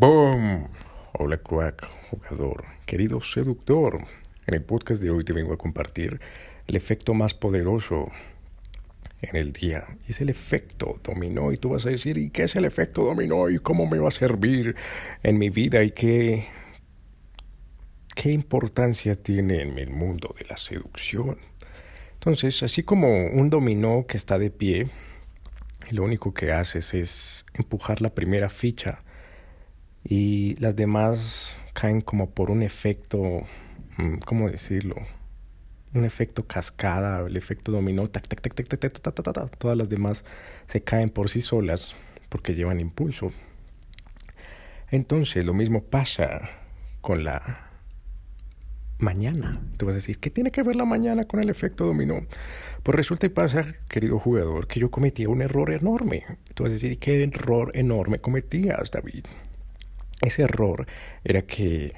¡Boom! Hola crack, jugador, querido seductor. En el podcast de hoy te vengo a compartir el efecto más poderoso en el día. Es el efecto dominó. Y tú vas a decir, ¿y qué es el efecto dominó? ¿Y cómo me va a servir en mi vida? ¿Y qué, qué importancia tiene en el mundo de la seducción? Entonces, así como un dominó que está de pie, lo único que haces es empujar la primera ficha y las demás caen como por un efecto, mm, ¿cómo decirlo? Un efecto cascada, el efecto dominó, tac, tac, tac, tac, tac, tac, tac, tac, todas las demás se caen por sí solas porque llevan impulso. Entonces lo mismo pasa con la mañana. Tú vas a decir, ¿qué tiene que ver la mañana con el efecto dominó? Pues resulta y pasa, querido jugador, que yo cometía un error enorme. Tú vas a decir, ¿qué error enorme cometías, David? Ese error era que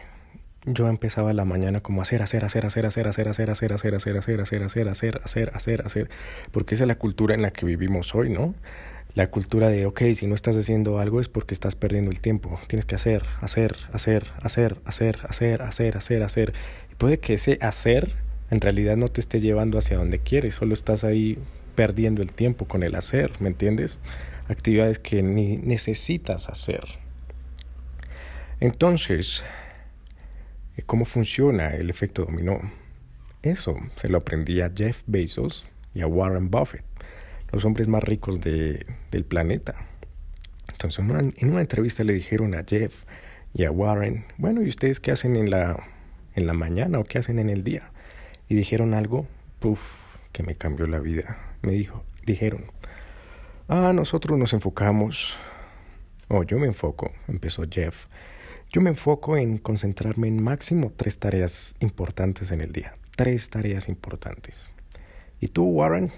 yo empezaba la mañana como hacer, hacer, hacer, hacer, hacer, hacer, hacer, hacer, hacer, hacer, hacer, hacer, hacer, hacer, hacer, hacer, hacer, porque esa es la cultura en la que vivimos hoy, ¿no? La cultura de, ok, si no estás haciendo algo es porque estás perdiendo el tiempo. Tienes que hacer, hacer, hacer, hacer, hacer, hacer, hacer, hacer, hacer. Y puede que ese hacer en realidad no te esté llevando hacia donde quieres, solo estás ahí perdiendo el tiempo con el hacer, ¿me entiendes? Actividades que ni necesitas hacer. Entonces, ¿cómo funciona el efecto dominó? Eso se lo aprendí a Jeff Bezos y a Warren Buffett, los hombres más ricos de, del planeta. Entonces, en una, en una, entrevista le dijeron a Jeff y a Warren, bueno, ¿y ustedes qué hacen en la, en la mañana o qué hacen en el día? Y dijeron algo, puff, que me cambió la vida. Me dijo, dijeron, ah, nosotros nos enfocamos, o yo me enfoco, empezó Jeff, yo me enfoco en concentrarme en máximo tres tareas importantes en el día. Tres tareas importantes. ¿Y tú, Warren?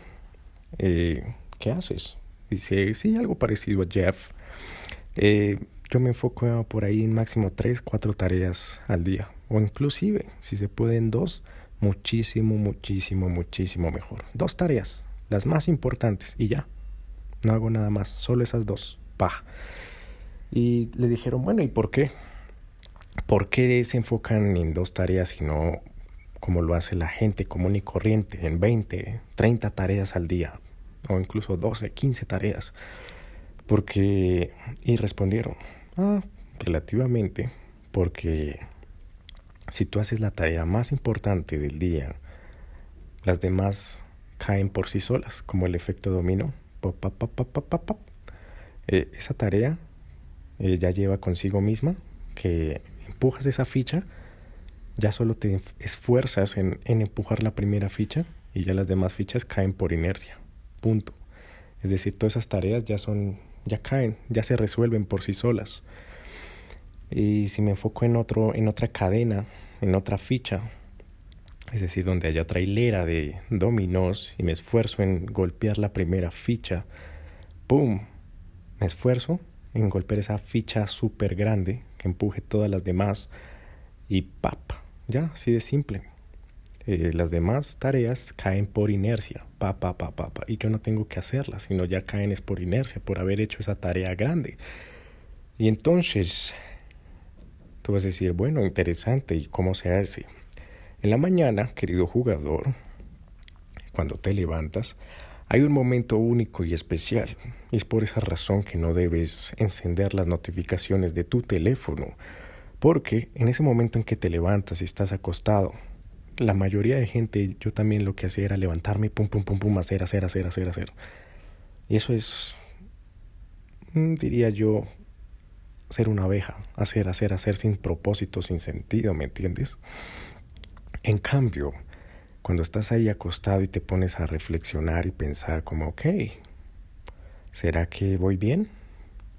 Eh, ¿Qué haces? Dice, sí, algo parecido a Jeff. Eh, yo me enfoco por ahí en máximo tres, cuatro tareas al día. O inclusive, si se pueden dos, muchísimo, muchísimo, muchísimo mejor. Dos tareas, las más importantes y ya. No hago nada más, solo esas dos. Pah. Y le dijeron, bueno, ¿y por qué? ¿Por qué se enfocan en dos tareas y no como lo hace la gente común y corriente, en 20, 30 tareas al día, o incluso 12, 15 tareas? Porque, y respondieron, ah, relativamente, porque si tú haces la tarea más importante del día, las demás caen por sí solas, como el efecto dominó. Eh, esa tarea eh, ya lleva consigo misma que empujas esa ficha, ya solo te esfuerzas en, en empujar la primera ficha y ya las demás fichas caen por inercia. Punto. Es decir, todas esas tareas ya son, ya caen, ya se resuelven por sí solas. Y si me enfoco en otro, en otra cadena, en otra ficha, es decir, donde haya otra hilera de dominós y me esfuerzo en golpear la primera ficha, ¡pum! Me esfuerzo en golpear esa ficha súper grande que empuje todas las demás y ¡pap! Ya, así de simple. Eh, las demás tareas caen por inercia, pa, pa, pa, y yo no tengo que hacerlas, sino ya caen es por inercia, por haber hecho esa tarea grande. Y entonces, tú vas a decir, bueno, interesante, ¿y cómo se hace? En la mañana, querido jugador, cuando te levantas, hay un momento único y especial, y es por esa razón que no debes encender las notificaciones de tu teléfono, porque en ese momento en que te levantas y estás acostado, la mayoría de gente, yo también lo que hacía era levantarme, pum, pum, pum, pum, hacer, hacer, hacer, hacer, hacer. Y eso es, mm, diría yo, ser una abeja, hacer, hacer, hacer sin propósito, sin sentido, ¿me entiendes? En cambio, cuando estás ahí acostado y te pones a reflexionar y pensar como, ok, ¿será que voy bien?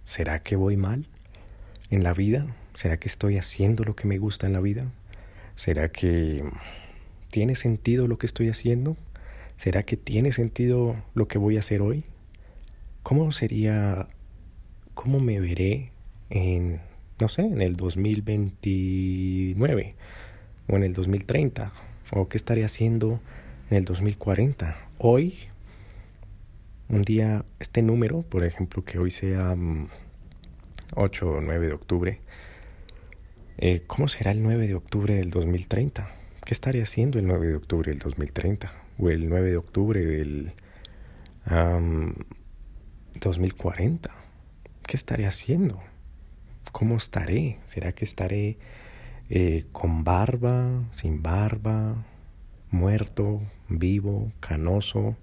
¿Será que voy mal en la vida? ¿Será que estoy haciendo lo que me gusta en la vida? ¿Será que tiene sentido lo que estoy haciendo? ¿Será que tiene sentido lo que voy a hacer hoy? ¿Cómo sería, cómo me veré en, no sé, en el 2029 o en el 2030? O qué estaré haciendo en el 2040. Hoy, un día, este número, por ejemplo, que hoy sea 8 o 9 de octubre. Eh, ¿Cómo será el 9 de octubre del 2030? ¿Qué estaría haciendo el 9 de octubre del 2030? ¿O el 9 de octubre del 2040? ¿Qué estaré haciendo? ¿Cómo estaré? ¿Será que estaré eh, con barba, sin barba, muerto, vivo, canoso,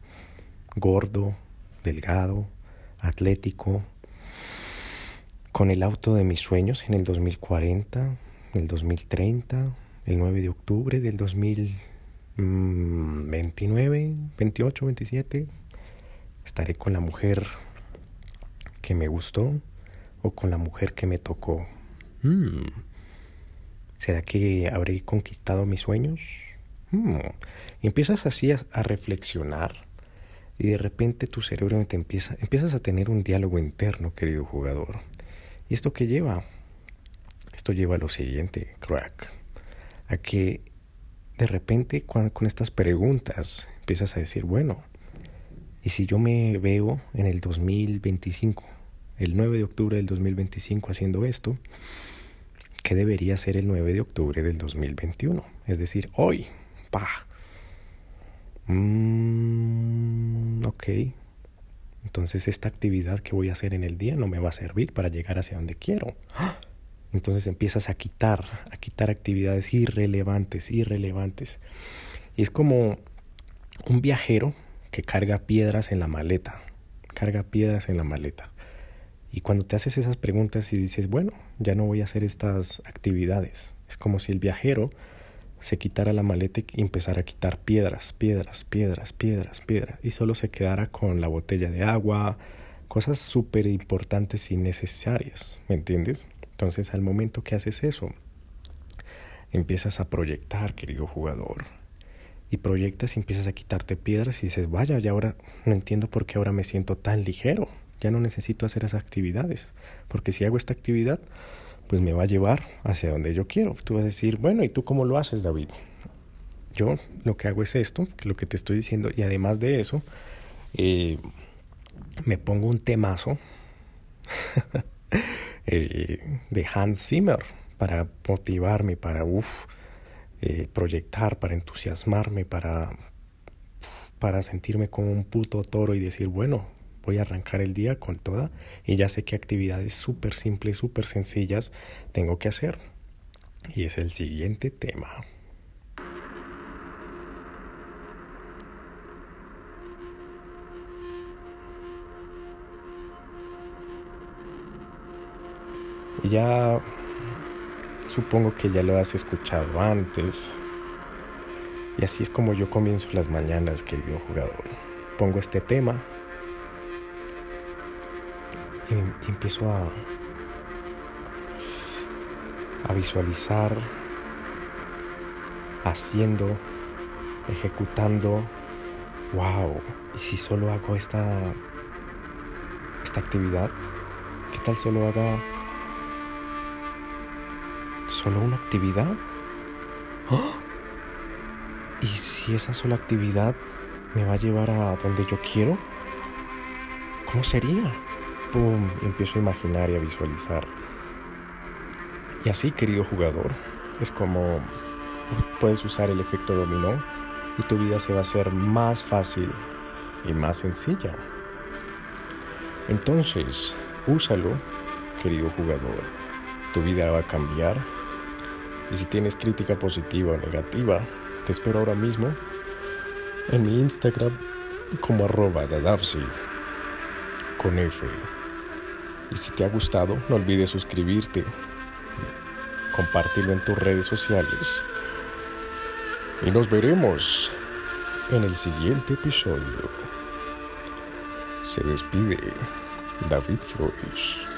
gordo, delgado, atlético, con el auto de mis sueños en el 2040, el 2030, el 9 de octubre del 2029, 28, 27. Estaré con la mujer que me gustó o con la mujer que me tocó. Hmm. ¿Será que habré conquistado mis sueños? Hmm. Y empiezas así a, reflexionar y de repente tu cerebro te empieza, empiezas a tener un diálogo interno, querido jugador. ¿Y esto qué lleva? Esto lleva a lo siguiente, crack, a que de repente con estas preguntas empiezas a decir, bueno, ¿y si yo me veo en el 2025, el 9 de octubre del 2025 haciendo esto? ¿Qué debería ser el 9 de octubre del 2021? Es decir, hoy, pa. Mm, ok, entonces esta actividad que voy a hacer en el día no me va a servir para llegar hacia donde quiero. Entonces empiezas a quitar, a quitar actividades irrelevantes, irrelevantes. Y es como un viajero que carga piedras en la maleta, carga piedras en la maleta. Y cuando te haces esas preguntas y dices, bueno, ya no voy a hacer estas actividades, es como si el viajero se quitara la maleta y empezara a quitar piedras, piedras, piedras, piedras, piedras, y solo se quedara con la botella de agua, cosas súper importantes y necesarias, ¿me entiendes? Entonces al momento que haces eso, empiezas a proyectar, querido jugador, y proyectas y empiezas a quitarte piedras y dices, vaya, ya ahora no entiendo por qué ahora me siento tan ligero, ya no necesito hacer esas actividades, porque si hago esta actividad, pues me va a llevar hacia donde yo quiero. Tú vas a decir, bueno, ¿y tú cómo lo haces, David? Yo lo que hago es esto, lo que te estoy diciendo, y además de eso, eh, me pongo un temazo eh, de Hans Zimmer para motivarme, para eh, proyectar, para entusiasmarme, para, para sentirme como un puto toro y decir, bueno, voy a arrancar el día con toda y ya sé qué actividades súper simples, súper sencillas tengo que hacer. Y es el siguiente tema. Ya supongo que ya lo has escuchado antes. Y así es como yo comienzo las mañanas, querido jugador. Pongo este tema y empiezo a, a visualizar haciendo, ejecutando. Wow, y si solo hago esta esta actividad, ¿qué tal solo haga solo una actividad? ¡Ah! ¿Y si esa sola actividad me va a llevar a donde yo quiero? ¿Cómo sería? ¡Pum! empiezo a imaginar y a visualizar. Y así, querido jugador, es como puedes usar el efecto dominó y tu vida se va a hacer más fácil y más sencilla. Entonces, úsalo, querido jugador. Tu vida va a cambiar. Y si tienes crítica positiva o negativa, te espero ahora mismo en mi Instagram como arroba dadavsi. Y si te ha gustado, no olvides suscribirte, compartirlo en tus redes sociales. Y nos veremos en el siguiente episodio. Se despide David Flores.